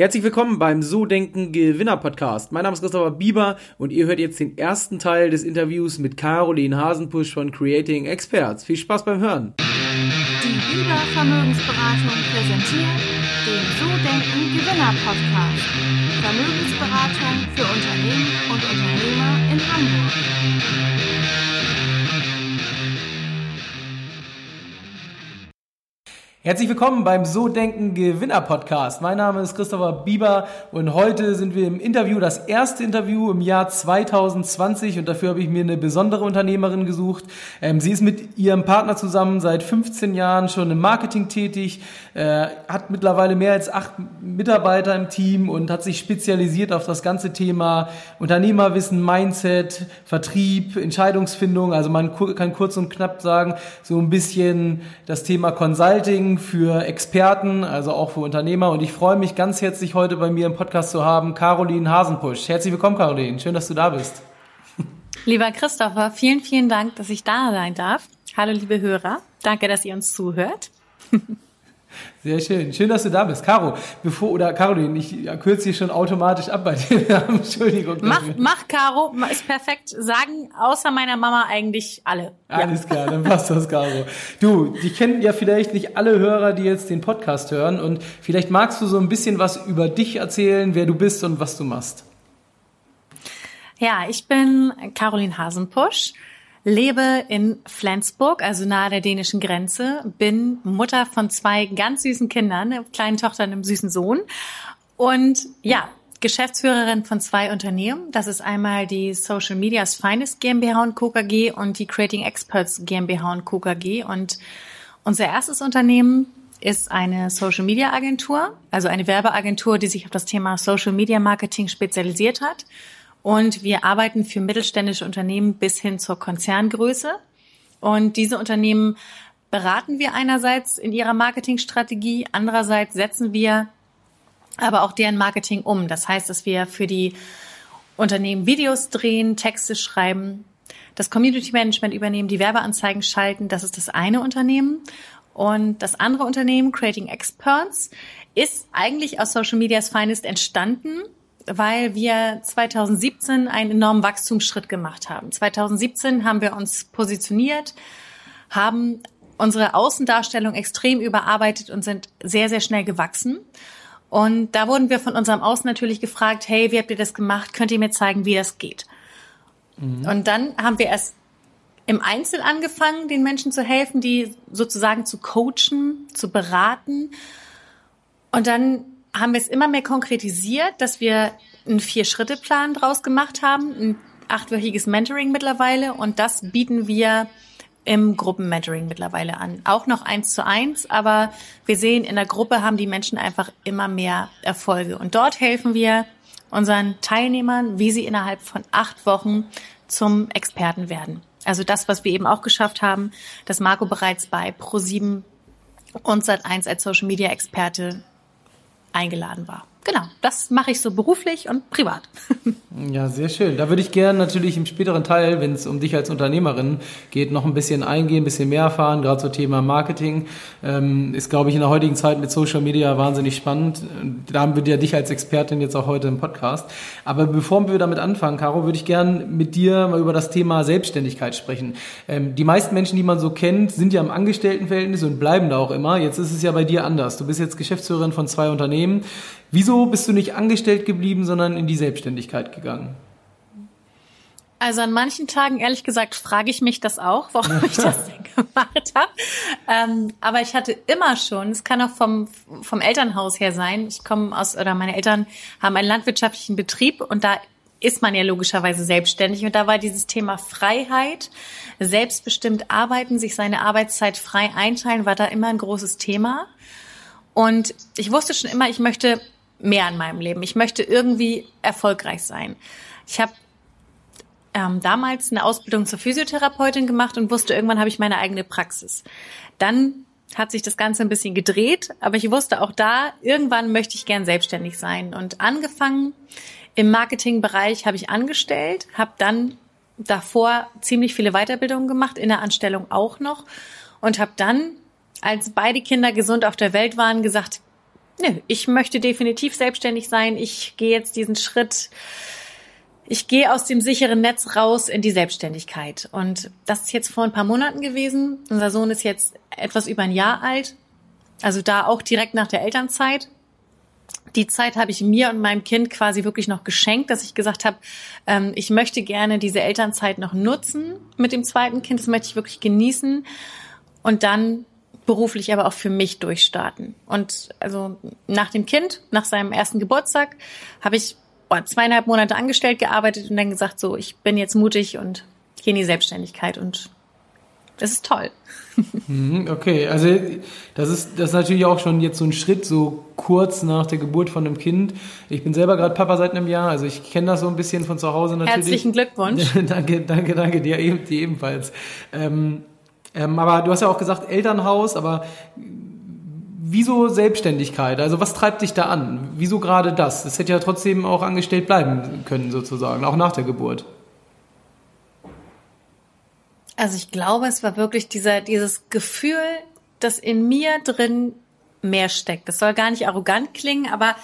Herzlich willkommen beim So Denken Gewinner Podcast. Mein Name ist Christopher Bieber und ihr hört jetzt den ersten Teil des Interviews mit Caroline Hasenpusch von Creating Experts. Viel Spaß beim Hören. Die Bieber Vermögensberatung präsentiert den So Denken Gewinner Podcast. Vermögensberatung für Unternehmen und Unternehmer in Hamburg. Herzlich willkommen beim So Denken Gewinner Podcast. Mein Name ist Christopher Bieber und heute sind wir im Interview, das erste Interview im Jahr 2020 und dafür habe ich mir eine besondere Unternehmerin gesucht. Ähm, sie ist mit ihrem Partner zusammen seit 15 Jahren schon im Marketing tätig, äh, hat mittlerweile mehr als acht Mitarbeiter im Team und hat sich spezialisiert auf das ganze Thema Unternehmerwissen, Mindset, Vertrieb, Entscheidungsfindung. Also man kann kurz und knapp sagen, so ein bisschen das Thema Consulting für Experten, also auch für Unternehmer. Und ich freue mich ganz herzlich heute bei mir im Podcast zu haben, Caroline Hasenpusch. Herzlich willkommen, Caroline. Schön, dass du da bist. Lieber Christopher, vielen, vielen Dank, dass ich da sein darf. Hallo, liebe Hörer. Danke, dass ihr uns zuhört. Sehr schön. Schön, dass du da bist. Caro, bevor, oder Caroline, ich kürze dich schon automatisch ab bei dir. Entschuldigung. Mach, mach, Caro, ist perfekt. Sagen außer meiner Mama eigentlich alle. Alles ja. klar, dann passt das, Caro. Du, die kennen ja vielleicht nicht alle Hörer, die jetzt den Podcast hören und vielleicht magst du so ein bisschen was über dich erzählen, wer du bist und was du machst. Ja, ich bin Caroline Hasenpusch lebe in Flensburg, also nahe der dänischen Grenze, bin Mutter von zwei ganz süßen Kindern, einer kleinen Tochter und einem süßen Sohn. Und ja, Geschäftsführerin von zwei Unternehmen. Das ist einmal die Social Media's Finest GmbH und Co. KG und die Creating Experts GmbH und Co. KG. Und unser erstes Unternehmen ist eine Social Media Agentur, also eine Werbeagentur, die sich auf das Thema Social Media Marketing spezialisiert hat. Und wir arbeiten für mittelständische Unternehmen bis hin zur Konzerngröße. Und diese Unternehmen beraten wir einerseits in ihrer Marketingstrategie, andererseits setzen wir aber auch deren Marketing um. Das heißt, dass wir für die Unternehmen Videos drehen, Texte schreiben, das Community Management übernehmen, die Werbeanzeigen schalten. Das ist das eine Unternehmen. Und das andere Unternehmen, Creating Experts, ist eigentlich aus Social Media's Finest entstanden weil wir 2017 einen enormen Wachstumsschritt gemacht haben. 2017 haben wir uns positioniert, haben unsere Außendarstellung extrem überarbeitet und sind sehr, sehr schnell gewachsen. Und da wurden wir von unserem Außen natürlich gefragt, hey, wie habt ihr das gemacht? Könnt ihr mir zeigen, wie das geht? Mhm. Und dann haben wir erst im Einzel angefangen, den Menschen zu helfen, die sozusagen zu coachen, zu beraten. Und dann haben wir es immer mehr konkretisiert, dass wir einen Vier-Schritte-Plan draus gemacht haben, ein achtwöchiges Mentoring mittlerweile und das bieten wir im Gruppenmentoring mittlerweile an. Auch noch eins zu eins, aber wir sehen, in der Gruppe haben die Menschen einfach immer mehr Erfolge. Und dort helfen wir unseren Teilnehmern, wie sie innerhalb von acht Wochen zum Experten werden. Also das, was wir eben auch geschafft haben, dass Marco bereits bei Pro7 und Sat1 als Social Media Experte eingeladen war. Genau, das mache ich so beruflich und privat. Ja, sehr schön. Da würde ich gerne natürlich im späteren Teil, wenn es um dich als Unternehmerin geht, noch ein bisschen eingehen, ein bisschen mehr erfahren, gerade zum Thema Marketing. Ähm, ist, glaube ich, in der heutigen Zeit mit Social Media wahnsinnig spannend. Da haben wir ja dich als Expertin jetzt auch heute im Podcast. Aber bevor wir damit anfangen, Caro, würde ich gerne mit dir mal über das Thema Selbstständigkeit sprechen. Ähm, die meisten Menschen, die man so kennt, sind ja im Angestelltenverhältnis und bleiben da auch immer. Jetzt ist es ja bei dir anders. Du bist jetzt Geschäftsführerin von zwei Unternehmen. Wieso bist du nicht angestellt geblieben, sondern in die Selbstständigkeit gegangen? Also an manchen Tagen, ehrlich gesagt, frage ich mich das auch, warum ich das denn gemacht habe. Ähm, aber ich hatte immer schon, es kann auch vom, vom Elternhaus her sein, ich komme aus, oder meine Eltern haben einen landwirtschaftlichen Betrieb und da ist man ja logischerweise selbstständig. Und da war dieses Thema Freiheit, selbstbestimmt arbeiten, sich seine Arbeitszeit frei einteilen, war da immer ein großes Thema. Und ich wusste schon immer, ich möchte mehr in meinem Leben. Ich möchte irgendwie erfolgreich sein. Ich habe ähm, damals eine Ausbildung zur Physiotherapeutin gemacht und wusste, irgendwann habe ich meine eigene Praxis. Dann hat sich das Ganze ein bisschen gedreht, aber ich wusste auch da, irgendwann möchte ich gern selbstständig sein. Und angefangen im Marketingbereich habe ich angestellt, habe dann davor ziemlich viele Weiterbildungen gemacht, in der Anstellung auch noch und habe dann, als beide Kinder gesund auf der Welt waren, gesagt, nö, ich möchte definitiv selbstständig sein. Ich gehe jetzt diesen Schritt. Ich gehe aus dem sicheren Netz raus in die Selbstständigkeit. Und das ist jetzt vor ein paar Monaten gewesen. Unser Sohn ist jetzt etwas über ein Jahr alt. Also da auch direkt nach der Elternzeit. Die Zeit habe ich mir und meinem Kind quasi wirklich noch geschenkt, dass ich gesagt habe, ähm, ich möchte gerne diese Elternzeit noch nutzen mit dem zweiten Kind. Das möchte ich wirklich genießen. Und dann beruflich aber auch für mich durchstarten. Und also nach dem Kind, nach seinem ersten Geburtstag, habe ich boah, zweieinhalb Monate angestellt gearbeitet und dann gesagt, so, ich bin jetzt mutig und gehe in die Selbstständigkeit und das ist toll. Mhm, okay, also das ist, das ist natürlich auch schon jetzt so ein Schritt, so kurz nach der Geburt von einem Kind. Ich bin selber gerade Papa seit einem Jahr, also ich kenne das so ein bisschen von zu Hause natürlich. Herzlichen Glückwunsch. danke, danke, danke dir, dir ebenfalls. Ähm, ähm, aber du hast ja auch gesagt Elternhaus, aber wieso Selbstständigkeit? Also was treibt dich da an? Wieso gerade das? Es hätte ja trotzdem auch angestellt bleiben können sozusagen, auch nach der Geburt. Also ich glaube, es war wirklich dieser, dieses Gefühl, das in mir drin mehr steckt. Das soll gar nicht arrogant klingen, aber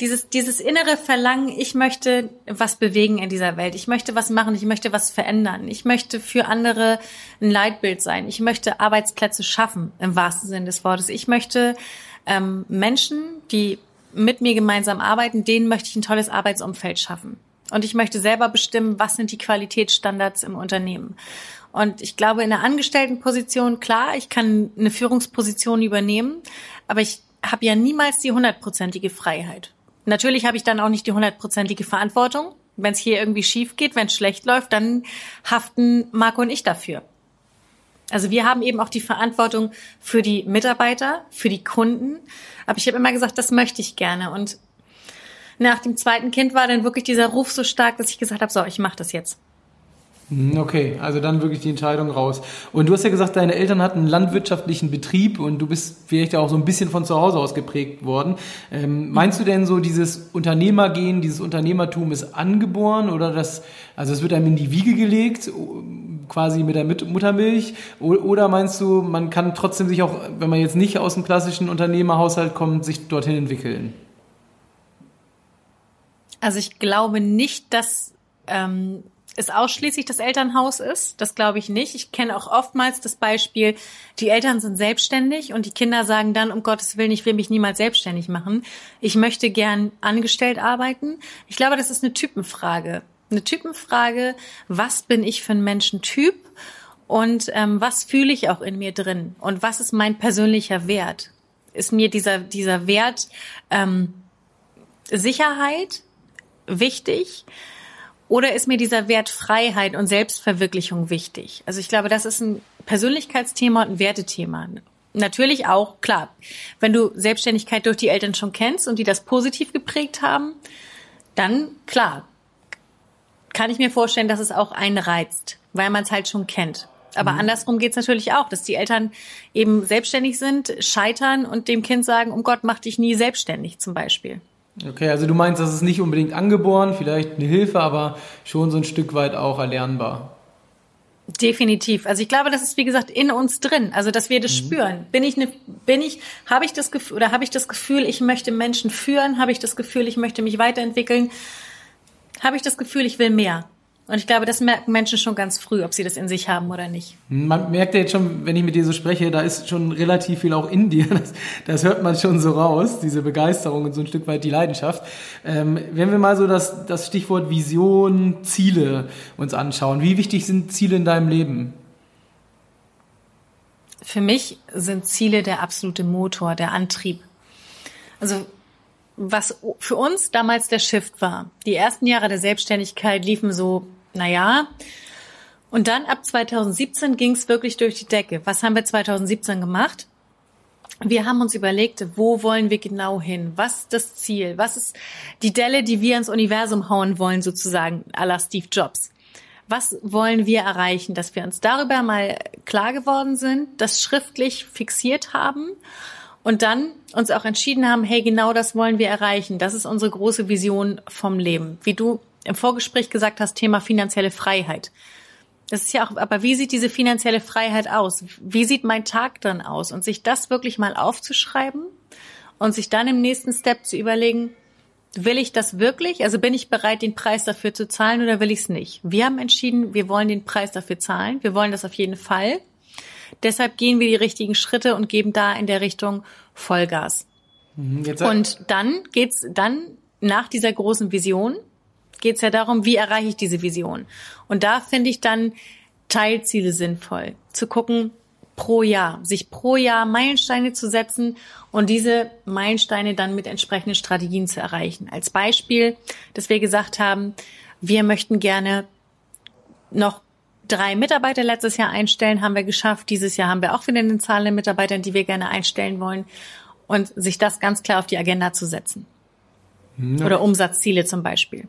dieses, dieses innere Verlangen, ich möchte was bewegen in dieser Welt. Ich möchte was machen. Ich möchte was verändern. Ich möchte für andere ein Leitbild sein. Ich möchte Arbeitsplätze schaffen, im wahrsten Sinne des Wortes. Ich möchte ähm, Menschen, die mit mir gemeinsam arbeiten, denen möchte ich ein tolles Arbeitsumfeld schaffen. Und ich möchte selber bestimmen, was sind die Qualitätsstandards im Unternehmen. Und ich glaube, in der Angestelltenposition, klar, ich kann eine Führungsposition übernehmen, aber ich habe ja niemals die hundertprozentige Freiheit. Natürlich habe ich dann auch nicht die hundertprozentige Verantwortung. Wenn es hier irgendwie schief geht, wenn es schlecht läuft, dann haften Marco und ich dafür. Also wir haben eben auch die Verantwortung für die Mitarbeiter, für die Kunden. Aber ich habe immer gesagt, das möchte ich gerne. Und nach dem zweiten Kind war dann wirklich dieser Ruf so stark, dass ich gesagt habe, so, ich mache das jetzt. Hm, okay, also dann wirklich die Entscheidung raus. Und du hast ja gesagt, deine Eltern hatten einen landwirtschaftlichen Betrieb und du bist vielleicht auch so ein bisschen von zu Hause aus geprägt worden. Ähm, meinst du denn so, dieses Unternehmergehen, dieses Unternehmertum ist angeboren oder das, also es wird einem in die Wiege gelegt, quasi mit der Muttermilch? Oder meinst du, man kann trotzdem sich auch, wenn man jetzt nicht aus dem klassischen Unternehmerhaushalt kommt, sich dorthin entwickeln? Also ich glaube nicht, dass ähm, es ausschließlich das Elternhaus ist. Das glaube ich nicht. Ich kenne auch oftmals das Beispiel, die Eltern sind selbstständig und die Kinder sagen dann, um Gottes Willen, ich will mich niemals selbstständig machen. Ich möchte gern angestellt arbeiten. Ich glaube, das ist eine Typenfrage. Eine Typenfrage, was bin ich für ein Menschentyp und ähm, was fühle ich auch in mir drin und was ist mein persönlicher Wert? Ist mir dieser, dieser Wert ähm, Sicherheit wichtig? Oder ist mir dieser Wert Freiheit und Selbstverwirklichung wichtig? Also ich glaube, das ist ein Persönlichkeitsthema und ein Wertethema. Natürlich auch, klar, wenn du Selbstständigkeit durch die Eltern schon kennst und die das positiv geprägt haben, dann klar, kann ich mir vorstellen, dass es auch einen reizt, weil man es halt schon kennt. Aber mhm. andersrum geht's natürlich auch, dass die Eltern eben selbstständig sind, scheitern und dem Kind sagen, um Gott, mach dich nie selbstständig zum Beispiel. Okay, also du meinst, das ist nicht unbedingt angeboren, vielleicht eine Hilfe, aber schon so ein Stück weit auch erlernbar. Definitiv. Also ich glaube, das ist wie gesagt in uns drin. Also dass wir das mhm. spüren. Bin ich eine, bin ich, habe ich das Gefühl oder habe ich das Gefühl, ich möchte Menschen führen? Habe ich das Gefühl, ich möchte mich weiterentwickeln? Habe ich das Gefühl, ich will mehr? Und ich glaube, das merken Menschen schon ganz früh, ob sie das in sich haben oder nicht. Man merkt ja jetzt schon, wenn ich mit dir so spreche, da ist schon relativ viel auch in dir. Das, das hört man schon so raus, diese Begeisterung und so ein Stück weit die Leidenschaft. Ähm, wenn wir mal so das, das Stichwort Vision, Ziele uns anschauen, wie wichtig sind Ziele in deinem Leben? Für mich sind Ziele der absolute Motor, der Antrieb. Also was für uns damals der Shift war. Die ersten Jahre der Selbstständigkeit liefen so naja. Und dann ab 2017 ging es wirklich durch die Decke. Was haben wir 2017 gemacht? Wir haben uns überlegt, wo wollen wir genau hin? Was ist das Ziel? Was ist die Delle, die wir ins Universum hauen wollen, sozusagen, à la Steve Jobs? Was wollen wir erreichen? Dass wir uns darüber mal klar geworden sind, das schriftlich fixiert haben und dann uns auch entschieden haben, hey, genau das wollen wir erreichen. Das ist unsere große Vision vom Leben. Wie du im Vorgespräch gesagt hast, Thema finanzielle Freiheit. Das ist ja auch, aber wie sieht diese finanzielle Freiheit aus? Wie sieht mein Tag dann aus? Und sich das wirklich mal aufzuschreiben und sich dann im nächsten Step zu überlegen, will ich das wirklich? Also bin ich bereit, den Preis dafür zu zahlen oder will ich es nicht? Wir haben entschieden, wir wollen den Preis dafür zahlen. Wir wollen das auf jeden Fall. Deshalb gehen wir die richtigen Schritte und geben da in der Richtung Vollgas. Mhm, und dann geht's dann nach dieser großen Vision geht's ja darum, wie erreiche ich diese Vision? Und da finde ich dann Teilziele sinnvoll. Zu gucken, pro Jahr, sich pro Jahr Meilensteine zu setzen und diese Meilensteine dann mit entsprechenden Strategien zu erreichen. Als Beispiel, dass wir gesagt haben, wir möchten gerne noch drei Mitarbeiter letztes Jahr einstellen, haben wir geschafft. Dieses Jahr haben wir auch wieder eine Zahl an Mitarbeitern, die wir gerne einstellen wollen und sich das ganz klar auf die Agenda zu setzen. Ja. Oder Umsatzziele zum Beispiel.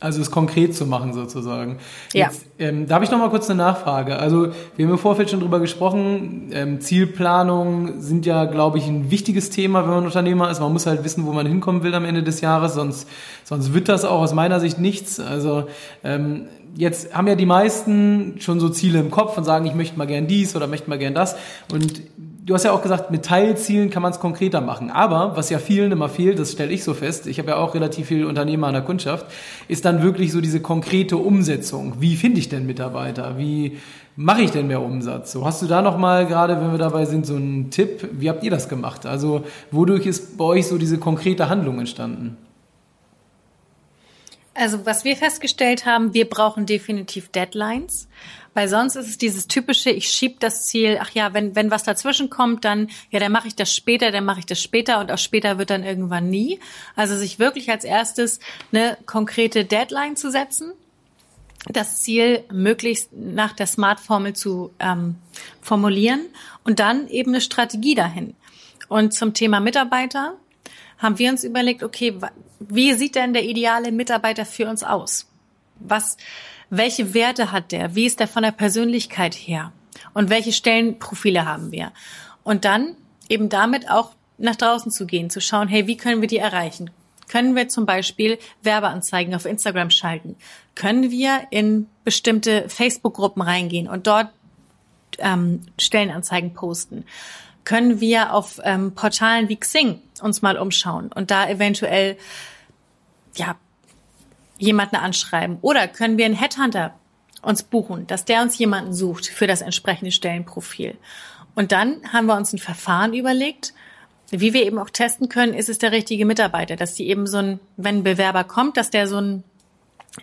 Also es konkret zu machen sozusagen. Ja. Jetzt, ähm, da habe ich noch mal kurz eine Nachfrage. Also wir haben im Vorfeld schon drüber gesprochen. Ähm, Zielplanung sind ja, glaube ich, ein wichtiges Thema, wenn man Unternehmer ist. Man muss halt wissen, wo man hinkommen will am Ende des Jahres, sonst sonst wird das auch aus meiner Sicht nichts. Also ähm, jetzt haben ja die meisten schon so Ziele im Kopf und sagen, ich möchte mal gern dies oder möchte mal gern das. Und du hast ja auch gesagt, mit Teilzielen kann man es konkreter machen. Aber was ja vielen immer fehlt, das stelle ich so fest, ich habe ja auch relativ viele Unternehmer an der Kundschaft, ist dann wirklich so diese konkrete Umsetzung. Wie finde ich denn Mitarbeiter? Wie mache ich denn mehr Umsatz? So hast du da noch mal gerade, wenn wir dabei sind, so einen Tipp? Wie habt ihr das gemacht? Also wodurch ist bei euch so diese konkrete Handlung entstanden? Also was wir festgestellt haben, wir brauchen definitiv Deadlines. Weil sonst ist es dieses typische, ich schieb das Ziel, ach ja, wenn, wenn was dazwischen kommt, dann, ja, dann mache ich das später, dann mache ich das später und auch später wird dann irgendwann nie. Also sich wirklich als erstes eine konkrete Deadline zu setzen, das Ziel möglichst nach der Smart-Formel zu ähm, formulieren und dann eben eine Strategie dahin. Und zum Thema Mitarbeiter haben wir uns überlegt, okay, wie sieht denn der ideale Mitarbeiter für uns aus? Was, welche Werte hat der? Wie ist der von der Persönlichkeit her? Und welche Stellenprofile haben wir? Und dann eben damit auch nach draußen zu gehen, zu schauen, hey, wie können wir die erreichen? Können wir zum Beispiel Werbeanzeigen auf Instagram schalten? Können wir in bestimmte Facebook-Gruppen reingehen und dort ähm, Stellenanzeigen posten? Können wir auf ähm, Portalen wie Xing uns mal umschauen und da eventuell ja jemanden anschreiben? Oder können wir einen Headhunter uns buchen, dass der uns jemanden sucht für das entsprechende Stellenprofil? Und dann haben wir uns ein Verfahren überlegt, wie wir eben auch testen können, ist es der richtige Mitarbeiter, dass die eben so ein, wenn ein Bewerber kommt, dass der so ein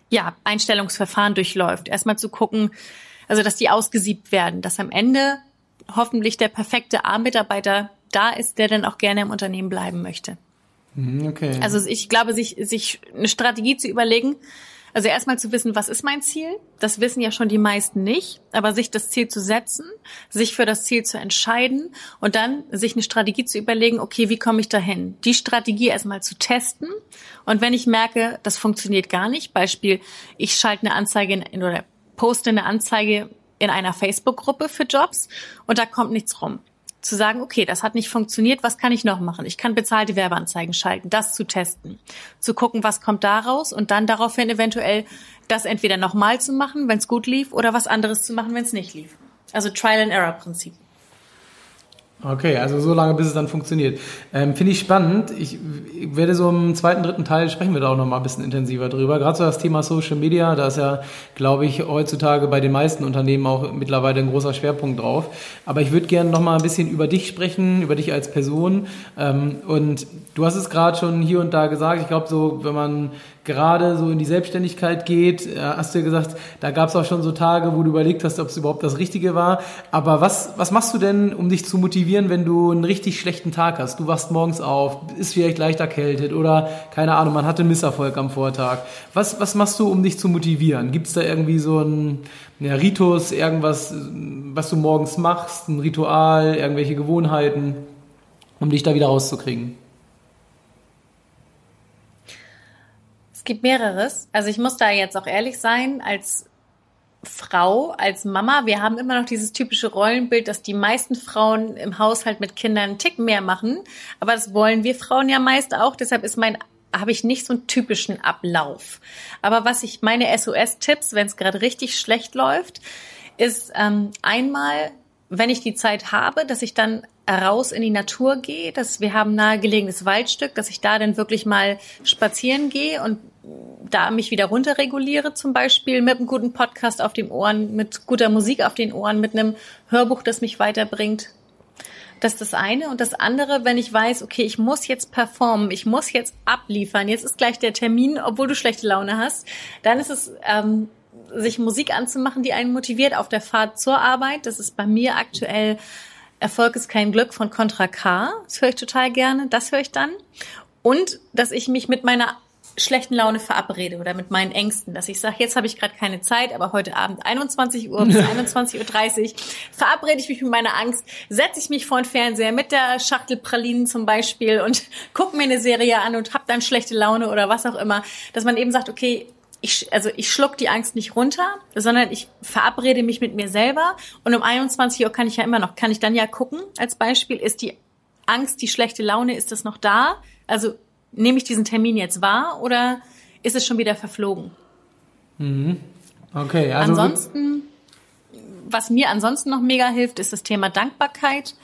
ja, Einstellungsverfahren durchläuft. Erstmal zu gucken, also dass die ausgesiebt werden, dass am Ende hoffentlich der perfekte A-Mitarbeiter da ist, der dann auch gerne im Unternehmen bleiben möchte. Mhm, okay. Also ich glaube, sich, sich eine Strategie zu überlegen, also erstmal zu wissen, was ist mein Ziel? Das wissen ja schon die meisten nicht, aber sich das Ziel zu setzen, sich für das Ziel zu entscheiden und dann sich eine Strategie zu überlegen, okay, wie komme ich dahin? Die Strategie erstmal zu testen und wenn ich merke, das funktioniert gar nicht, Beispiel, ich schalte eine Anzeige in, oder poste eine Anzeige in einer Facebook-Gruppe für Jobs und da kommt nichts rum zu sagen, okay, das hat nicht funktioniert, was kann ich noch machen? Ich kann bezahlte Werbeanzeigen schalten, das zu testen, zu gucken, was kommt daraus und dann daraufhin eventuell das entweder nochmal zu machen, wenn es gut lief, oder was anderes zu machen, wenn es nicht lief. Also Trial and Error Prinzip. Okay, also so lange, bis es dann funktioniert. Ähm, Finde ich spannend. Ich, ich werde so im zweiten, dritten Teil sprechen wir da auch noch mal ein bisschen intensiver drüber. Gerade so das Thema Social Media, da ist ja, glaube ich, heutzutage bei den meisten Unternehmen auch mittlerweile ein großer Schwerpunkt drauf. Aber ich würde gerne noch mal ein bisschen über dich sprechen, über dich als Person. Ähm, und du hast es gerade schon hier und da gesagt. Ich glaube, so, wenn man gerade so in die Selbstständigkeit geht, äh, hast du ja gesagt, da gab es auch schon so Tage, wo du überlegt hast, ob es überhaupt das Richtige war. Aber was, was machst du denn, um dich zu motivieren, wenn du einen richtig schlechten Tag hast? Du wachst morgens auf, ist vielleicht leicht erkältet oder keine Ahnung, man hatte einen Misserfolg am Vortag. Was, was machst du, um dich zu motivieren? Gibt es da irgendwie so ein ja, Ritus, irgendwas, was du morgens machst, ein Ritual, irgendwelche Gewohnheiten, um dich da wieder rauszukriegen? Gibt mehreres. Also ich muss da jetzt auch ehrlich sein, als Frau, als Mama, wir haben immer noch dieses typische Rollenbild, dass die meisten Frauen im Haushalt mit Kindern einen Tick mehr machen. Aber das wollen wir Frauen ja meist auch. Deshalb ist mein habe ich nicht so einen typischen Ablauf. Aber was ich meine SOS-Tipps, wenn es gerade richtig schlecht läuft, ist ähm, einmal, wenn ich die Zeit habe, dass ich dann raus in die Natur gehe, dass wir haben nahegelegenes Waldstück, dass ich da dann wirklich mal spazieren gehe und da mich wieder runterreguliere, zum Beispiel mit einem guten Podcast auf den Ohren, mit guter Musik auf den Ohren, mit einem Hörbuch, das mich weiterbringt. Das ist das eine. Und das andere, wenn ich weiß, okay, ich muss jetzt performen, ich muss jetzt abliefern, jetzt ist gleich der Termin, obwohl du schlechte Laune hast, dann ist es, ähm, sich Musik anzumachen, die einen motiviert auf der Fahrt zur Arbeit. Das ist bei mir aktuell Erfolg ist kein Glück von Contra K. Das höre ich total gerne. Das höre ich dann. Und dass ich mich mit meiner schlechten Laune verabrede oder mit meinen Ängsten, dass ich sage, jetzt habe ich gerade keine Zeit, aber heute Abend 21 Uhr bis 21.30 Uhr verabrede ich mich mit meiner Angst, setze ich mich vor den Fernseher mit der Schachtel Pralinen zum Beispiel und gucke mir eine Serie an und habe dann schlechte Laune oder was auch immer, dass man eben sagt, okay, ich, also ich schluck die Angst nicht runter, sondern ich verabrede mich mit mir selber und um 21 Uhr kann ich ja immer noch, kann ich dann ja gucken, als Beispiel, ist die Angst, die schlechte Laune, ist das noch da? Also nehme ich diesen Termin jetzt wahr oder ist es schon wieder verflogen? Mhm. Okay, also ansonsten, was mir ansonsten noch mega hilft, ist das Thema Dankbarkeit.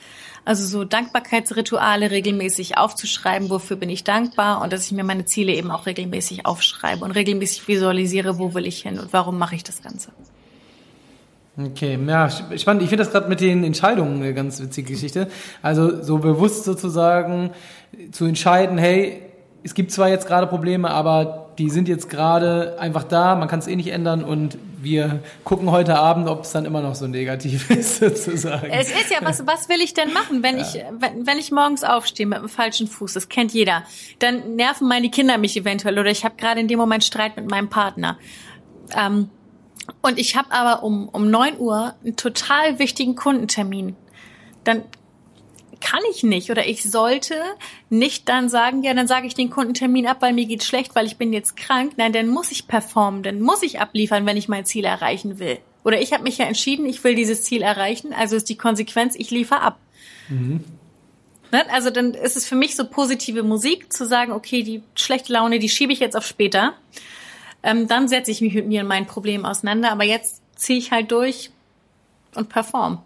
Also so Dankbarkeitsrituale regelmäßig aufzuschreiben, wofür bin ich dankbar und dass ich mir meine Ziele eben auch regelmäßig aufschreibe und regelmäßig visualisiere, wo will ich hin und warum mache ich das Ganze. Okay, ja, spannend. Ich finde das gerade mit den Entscheidungen eine ganz witzige Geschichte. Also so bewusst sozusagen zu entscheiden, hey, es gibt zwar jetzt gerade Probleme, aber die sind jetzt gerade einfach da, man kann es eh nicht ändern und wir gucken heute Abend, ob es dann immer noch so negativ ist, sozusagen. Es ist ja, was, was will ich denn machen, wenn ja. ich, wenn, wenn ich morgens aufstehe mit dem falschen Fuß, das kennt jeder, dann nerven meine Kinder mich eventuell oder ich habe gerade in dem Moment Streit mit meinem Partner. Ähm, und ich habe aber um, um neun Uhr einen total wichtigen Kundentermin. Dann kann ich nicht oder ich sollte nicht dann sagen, ja, dann sage ich den Kundentermin ab, weil mir geht's schlecht, weil ich bin jetzt krank. Nein, dann muss ich performen, dann muss ich abliefern, wenn ich mein Ziel erreichen will. Oder ich habe mich ja entschieden, ich will dieses Ziel erreichen, also ist die Konsequenz, ich liefere ab. Mhm. Ne? Also dann ist es für mich so positive Musik, zu sagen, okay, die schlechte Laune, die schiebe ich jetzt auf später. Ähm, dann setze ich mich mit mir und meinen Problemen auseinander, aber jetzt ziehe ich halt durch und perform.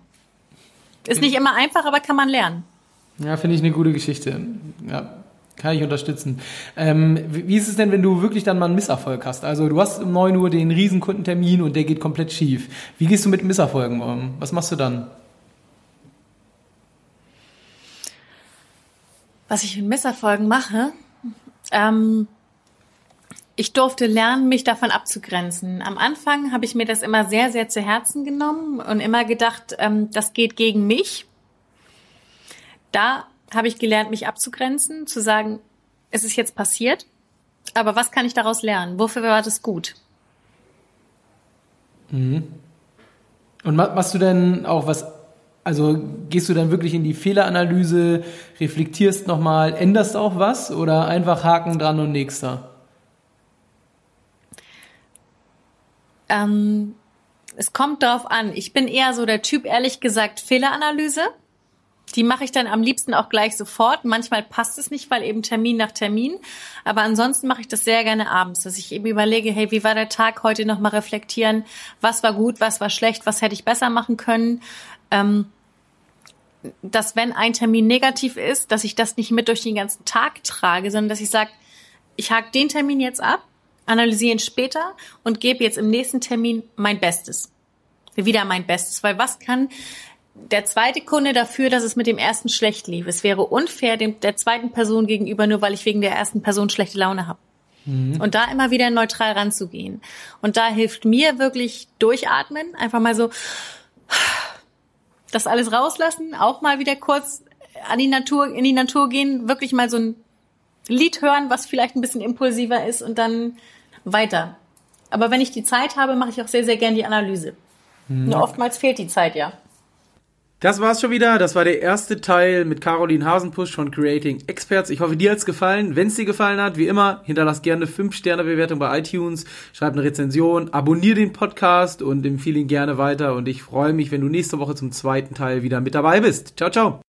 Ist nicht immer einfach, aber kann man lernen. Ja, finde ich eine gute Geschichte. Ja, kann ich unterstützen. Ähm, wie ist es denn, wenn du wirklich dann mal einen Misserfolg hast? Also du hast um 9 Uhr den Riesenkundentermin und der geht komplett schief. Wie gehst du mit Misserfolgen um? Was machst du dann? Was ich mit Misserfolgen mache? Ähm, ich durfte lernen, mich davon abzugrenzen. Am Anfang habe ich mir das immer sehr, sehr zu Herzen genommen und immer gedacht, ähm, das geht gegen mich. Da habe ich gelernt, mich abzugrenzen, zu sagen, es ist jetzt passiert, aber was kann ich daraus lernen? Wofür war das gut? Mhm. Und machst du denn auch was, also gehst du dann wirklich in die Fehleranalyse, reflektierst nochmal, änderst auch was oder einfach Haken dran und nächster? Ähm, es kommt darauf an. Ich bin eher so der Typ, ehrlich gesagt, Fehleranalyse. Die mache ich dann am liebsten auch gleich sofort. Manchmal passt es nicht, weil eben Termin nach Termin. Aber ansonsten mache ich das sehr gerne abends, dass ich eben überlege, hey, wie war der Tag heute nochmal reflektieren? Was war gut, was war schlecht, was hätte ich besser machen können? Ähm, dass wenn ein Termin negativ ist, dass ich das nicht mit durch den ganzen Tag trage, sondern dass ich sage, ich hake den Termin jetzt ab analysiere ihn später und gebe jetzt im nächsten Termin mein Bestes. Wieder mein Bestes. Weil was kann der zweite Kunde dafür, dass es mit dem ersten schlecht lief? Es wäre unfair dem, der zweiten Person gegenüber, nur weil ich wegen der ersten Person schlechte Laune habe. Mhm. Und da immer wieder neutral ranzugehen. Und da hilft mir wirklich durchatmen, einfach mal so das alles rauslassen, auch mal wieder kurz an die Natur, in die Natur gehen, wirklich mal so ein Lied hören, was vielleicht ein bisschen impulsiver ist und dann weiter. Aber wenn ich die Zeit habe, mache ich auch sehr, sehr gern die Analyse. Hm. Nur oftmals fehlt die Zeit, ja. Das war's schon wieder. Das war der erste Teil mit Caroline Hasenpusch von Creating Experts. Ich hoffe, dir hat's gefallen. Wenn es dir gefallen hat, wie immer, hinterlass gerne eine 5-Sterne-Bewertung bei iTunes, schreib eine Rezension, abonniere den Podcast und empfehle ihn gerne weiter. Und ich freue mich, wenn du nächste Woche zum zweiten Teil wieder mit dabei bist. Ciao, ciao.